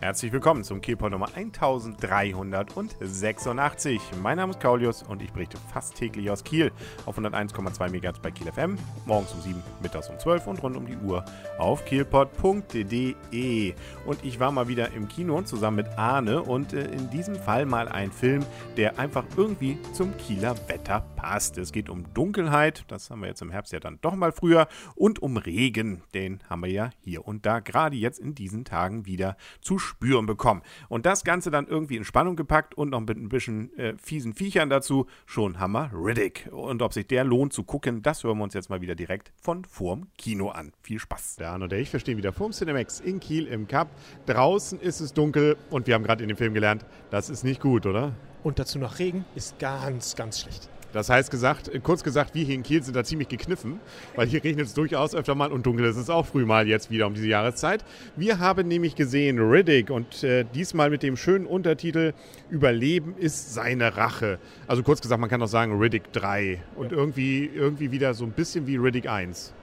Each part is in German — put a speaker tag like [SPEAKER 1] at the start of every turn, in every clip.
[SPEAKER 1] Herzlich willkommen zum Kielpot Nummer 1386. Mein Name ist Kaulius und ich berichte fast täglich aus Kiel auf 101,2 MHz bei Kiel FM, morgens um 7, mittags um 12 und rund um die Uhr auf kielpot.de. Und ich war mal wieder im Kino zusammen mit Arne und äh, in diesem Fall mal ein Film, der einfach irgendwie zum Kieler Wetter passt. Es geht um Dunkelheit, das haben wir jetzt im Herbst ja dann doch mal früher, und um Regen, den haben wir ja hier und da gerade jetzt in diesen Tagen wieder zu spüren bekommen. Und das Ganze dann irgendwie in Spannung gepackt und noch mit ein bisschen äh, fiesen Viechern dazu. Schon Hammer Riddick. Und ob sich der lohnt zu gucken, das hören wir uns jetzt mal wieder direkt von vorm Kino an. Viel Spaß. Der Arne und der ich verstehen wieder vorm Cinemax in Kiel im Cup. Draußen ist es dunkel und wir haben gerade in dem Film gelernt, das ist nicht gut, oder?
[SPEAKER 2] Und dazu noch Regen ist ganz, ganz schlecht.
[SPEAKER 1] Das heißt gesagt, kurz gesagt, wir hier in Kiel sind da ziemlich gekniffen, weil hier regnet es durchaus öfter mal und dunkel ist es auch früh mal jetzt wieder um diese Jahreszeit. Wir haben nämlich gesehen Riddick und äh, diesmal mit dem schönen Untertitel Überleben ist seine Rache. Also kurz gesagt, man kann auch sagen Riddick 3 und irgendwie, irgendwie wieder so ein bisschen wie Riddick 1.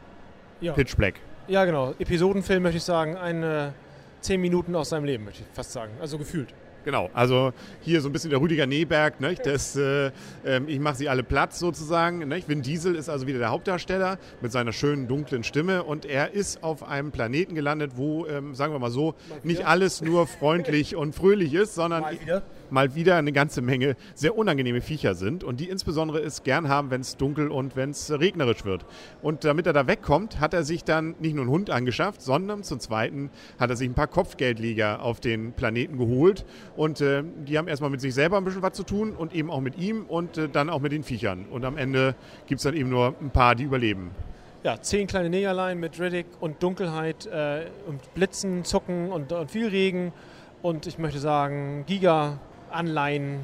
[SPEAKER 1] Ja. Pitch Black.
[SPEAKER 2] Ja, genau. Episodenfilm möchte ich sagen, eine zehn Minuten aus seinem Leben, möchte ich fast sagen. Also gefühlt.
[SPEAKER 1] Genau, also hier so ein bisschen der Rüdiger Neberg, ne? das, äh, äh, ich mache sie alle platt sozusagen. Ne? Vin Diesel ist also wieder der Hauptdarsteller mit seiner schönen dunklen Stimme und er ist auf einem Planeten gelandet, wo, ähm, sagen wir mal so, nicht alles nur freundlich und fröhlich ist, sondern mal wieder mal wieder eine ganze Menge sehr unangenehme Viecher sind und die insbesondere es gern haben, wenn es dunkel und wenn es regnerisch wird. Und damit er da wegkommt, hat er sich dann nicht nur einen Hund angeschafft, sondern zum Zweiten hat er sich ein paar Kopfgeldlieger auf den Planeten geholt und äh, die haben erstmal mit sich selber ein bisschen was zu tun und eben auch mit ihm und äh, dann auch mit den Viechern. Und am Ende gibt es dann eben nur ein paar, die überleben
[SPEAKER 2] ja, zehn kleine Negerlein mit Riddick und Dunkelheit äh, und Blitzen, Zucken und, und, viel Regen. Und ich möchte sagen, Giga Anleihen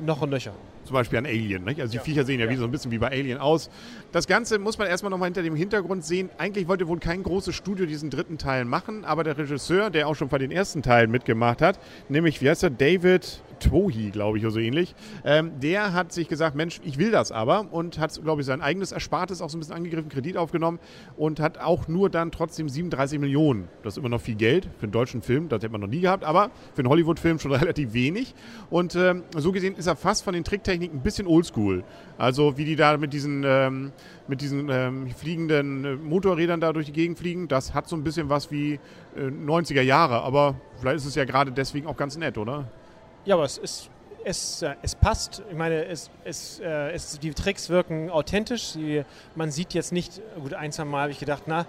[SPEAKER 2] noch und nöcher.
[SPEAKER 1] Zum Beispiel an Alien. Nicht? Also die ja. Viecher sehen ja, ja, wie so ein bisschen wie bei Alien aus. Das Ganze muss man erstmal nochmal hinter dem Hintergrund sehen. Eigentlich wollte wohl kein großes Studio diesen dritten Teil machen, aber der Regisseur, der auch schon bei den ersten Teilen mitgemacht hat, nämlich, wie heißt er, David Twohi, glaube ich, oder so ähnlich, ähm, der hat sich gesagt, Mensch, ich will das aber und hat, glaube ich, sein eigenes Erspartes auch so ein bisschen angegriffen, Kredit aufgenommen und hat auch nur dann trotzdem 37 Millionen. Das ist immer noch viel Geld für einen deutschen Film, das hätte man noch nie gehabt, aber für einen Hollywood-Film schon relativ wenig. Und ähm, so gesehen ist er fast von den Tricktechniken ein bisschen oldschool. Also wie die da mit diesen, ähm, mit diesen ähm, fliegenden äh, Motorrädern da durch die Gegend fliegen, das hat so ein bisschen was wie äh, 90er Jahre, aber vielleicht ist es ja gerade deswegen auch ganz nett, oder?
[SPEAKER 2] Ja, aber es ist es, äh, es passt. Ich meine, es, es, äh, es, die Tricks wirken authentisch. Sie, man sieht jetzt nicht, gut, ein, zwei Mal habe ich gedacht, na,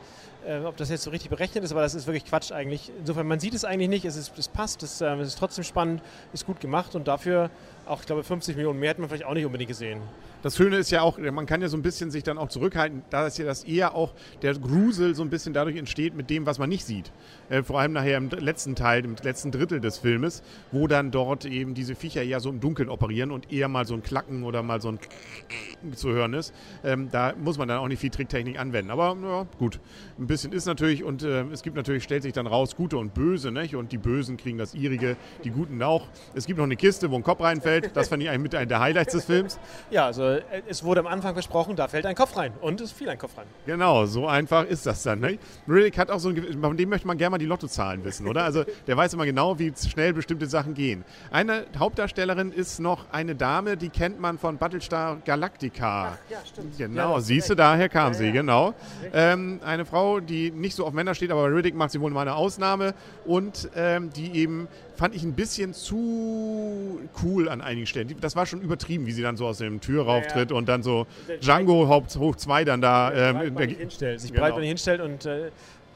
[SPEAKER 2] ob das jetzt so richtig berechnet ist, aber das ist wirklich Quatsch eigentlich. Insofern, man sieht es eigentlich nicht, es, ist, es passt, es ist trotzdem spannend, ist gut gemacht und dafür auch, ich glaube, 50 Millionen mehr hätte man vielleicht auch nicht unbedingt gesehen.
[SPEAKER 1] Das Schöne ist ja auch, man kann ja so ein bisschen sich dann auch zurückhalten, da ist ja das eher auch der Grusel so ein bisschen dadurch entsteht mit dem, was man nicht sieht. Äh, vor allem nachher im letzten Teil, im letzten Drittel des Filmes, wo dann dort eben diese Viecher ja so im Dunkeln operieren und eher mal so ein Klacken oder mal so ein zu hören ist. Ähm, da muss man dann auch nicht viel Tricktechnik anwenden. Aber ja, gut, ein bisschen ist natürlich und äh, es gibt natürlich, stellt sich dann raus, Gute und Böse, nicht? Und die Bösen kriegen das ihrige, die Guten auch. Es gibt noch eine Kiste, wo ein Kopf reinfällt. Das fand ich eigentlich mit einer der Highlights des Films.
[SPEAKER 2] Ja, also äh, es wurde am Anfang versprochen, da fällt ein Kopf rein und es fiel ein Kopf rein.
[SPEAKER 1] Genau, so einfach ist das dann. Ne? Riddick hat auch so ein, von dem möchte man gerne mal die Lottozahlen wissen, oder? Also der weiß immer genau, wie schnell bestimmte Sachen gehen. Eine Hauptdarstellerin ist noch eine Dame, die kennt man von Battlestar Galactica. Ach, ja, stimmt. Genau, ja, siehst du, daher kam ja, sie, genau. Ähm, eine Frau, die nicht so auf Männer steht, aber bei Riddick macht sie wohl mal eine Ausnahme und ähm, die eben fand ich ein bisschen zu cool an einigen Stellen. Das war schon übertrieben, wie sie dann so aus dem Tür rauftritt ja, und dann so Django hoch 2 dann da
[SPEAKER 2] ähm, hinstellt, sich genau. hinstellt und äh,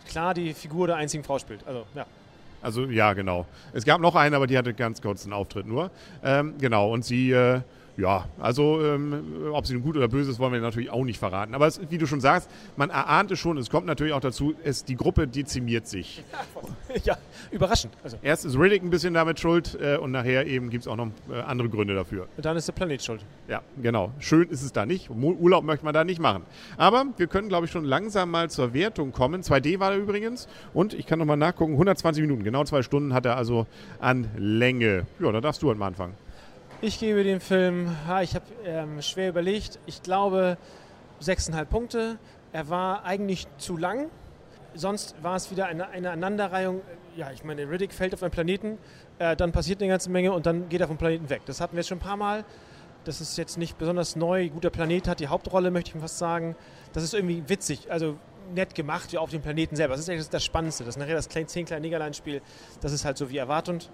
[SPEAKER 2] klar die Figur der einzigen Frau spielt. Also, ja.
[SPEAKER 1] Also ja, genau. Es gab noch eine, aber die hatte ganz kurz einen Auftritt nur. Ähm, genau, und sie äh, ja, also ähm, ob sie nun gut oder böse ist, wollen wir natürlich auch nicht verraten. Aber es, wie du schon sagst, man erahnt es schon, es kommt natürlich auch dazu, es, die Gruppe dezimiert sich.
[SPEAKER 2] Ja, überraschend.
[SPEAKER 1] Also. Erst ist Riddick ein bisschen damit schuld äh, und nachher eben gibt es auch noch äh, andere Gründe dafür.
[SPEAKER 2] Und dann ist der Planet schuld.
[SPEAKER 1] Ja, genau. Schön ist es da nicht. Urlaub möchte man da nicht machen. Aber wir können, glaube ich, schon langsam mal zur Wertung kommen. 2D war er übrigens und ich kann nochmal nachgucken, 120 Minuten, genau zwei Stunden hat er also an Länge. Ja, da darfst du halt mal anfangen.
[SPEAKER 2] Ich gebe dem Film, ich habe ähm, schwer überlegt, ich glaube 6,5 Punkte. Er war eigentlich zu lang. sonst war es wieder eine, eine Aneinanderreihung. Ja, ich meine, Riddick fällt auf einen Planeten, äh, dann passiert eine ganze Menge und dann geht er vom Planeten weg. Das hatten wir jetzt schon ein paar Mal. Das ist jetzt nicht besonders neu. Guter Planet hat die Hauptrolle, möchte ich fast sagen. Das ist irgendwie witzig, also nett gemacht, wie auf dem Planeten selber. Das ist eigentlich das Spannendste. Das ist nachher das 10 kleine Negerlein-Spiel. Das ist halt so wie erwartend.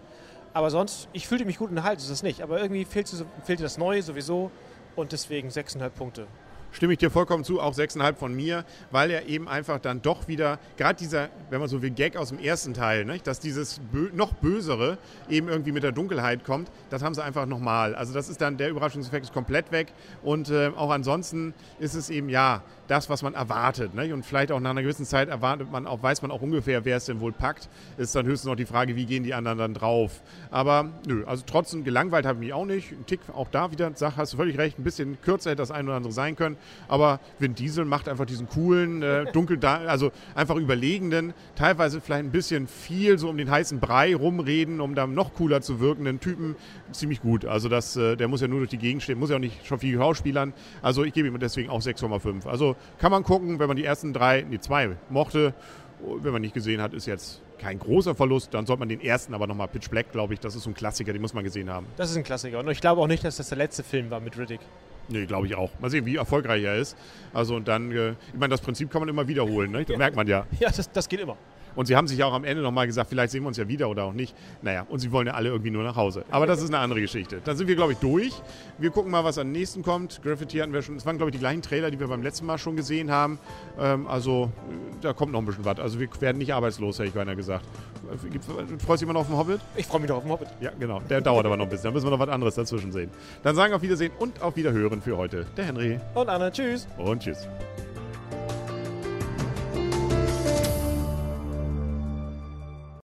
[SPEAKER 2] Aber sonst, ich fühlte mich gut unterhalten, ist das nicht. Aber irgendwie fehlte, fehlte das Neue sowieso und deswegen 6,5 Punkte
[SPEAKER 1] stimme ich dir vollkommen zu, auch 6,5 von mir, weil er eben einfach dann doch wieder, gerade dieser, wenn man so will, Gag aus dem ersten Teil, ne, dass dieses Bö noch Bösere eben irgendwie mit der Dunkelheit kommt, das haben sie einfach nochmal. Also das ist dann, der Überraschungseffekt ist komplett weg und äh, auch ansonsten ist es eben, ja, das, was man erwartet. Ne? Und vielleicht auch nach einer gewissen Zeit erwartet man auch, weiß man auch ungefähr, wer es denn wohl packt. Ist dann höchstens noch die Frage, wie gehen die anderen dann drauf. Aber nö, also trotzdem gelangweilt habe ich mich auch nicht. Ein Tick auch da wieder, sag, hast du völlig recht, ein bisschen kürzer hätte das ein oder andere sein können. Aber Vin Diesel macht einfach diesen coolen, äh, dunkel, also einfach überlegenden, teilweise vielleicht ein bisschen viel so um den heißen Brei rumreden, um da noch cooler zu wirkenden Typen ziemlich gut. Also das, äh, der muss ja nur durch die Gegend stehen, muss ja auch nicht schon viel Schauspielern. Also ich gebe ihm deswegen auch 6,5. Also kann man gucken, wenn man die ersten drei, die zwei mochte. Wenn man nicht gesehen hat, ist jetzt kein großer Verlust. Dann sollte man den ersten aber nochmal Pitch Black, glaube ich, das ist so ein Klassiker, den muss man gesehen haben.
[SPEAKER 2] Das ist ein Klassiker. Und ich glaube auch nicht, dass das der letzte Film war mit Riddick.
[SPEAKER 1] Nee, glaube ich auch. Mal sehen, wie erfolgreich er ist. Also und dann, äh, ich meine, das Prinzip kann man immer wiederholen, ne? das merkt man ja.
[SPEAKER 2] Ja, das, das geht immer.
[SPEAKER 1] Und sie haben sich auch am Ende nochmal gesagt, vielleicht sehen wir uns ja wieder oder auch nicht. Naja, und sie wollen ja alle irgendwie nur nach Hause. Aber das ist eine andere Geschichte. Dann sind wir, glaube ich, durch. Wir gucken mal, was am nächsten kommt. Graffiti hatten wir schon. Es waren, glaube ich, die gleichen Trailer, die wir beim letzten Mal schon gesehen haben. Ähm, also, da kommt noch ein bisschen was. Also, wir werden nicht arbeitslos, hätte ich beinahe gesagt. Du freust dich immer noch auf den Hobbit?
[SPEAKER 2] Ich freue mich doch auf den Hobbit.
[SPEAKER 1] Ja, genau. Der dauert aber noch ein bisschen. Da müssen wir noch was anderes dazwischen sehen. Dann sagen wir auf Wiedersehen und auf Wiederhören für heute. Der Henry.
[SPEAKER 2] Und Anna. Tschüss.
[SPEAKER 1] Und tschüss.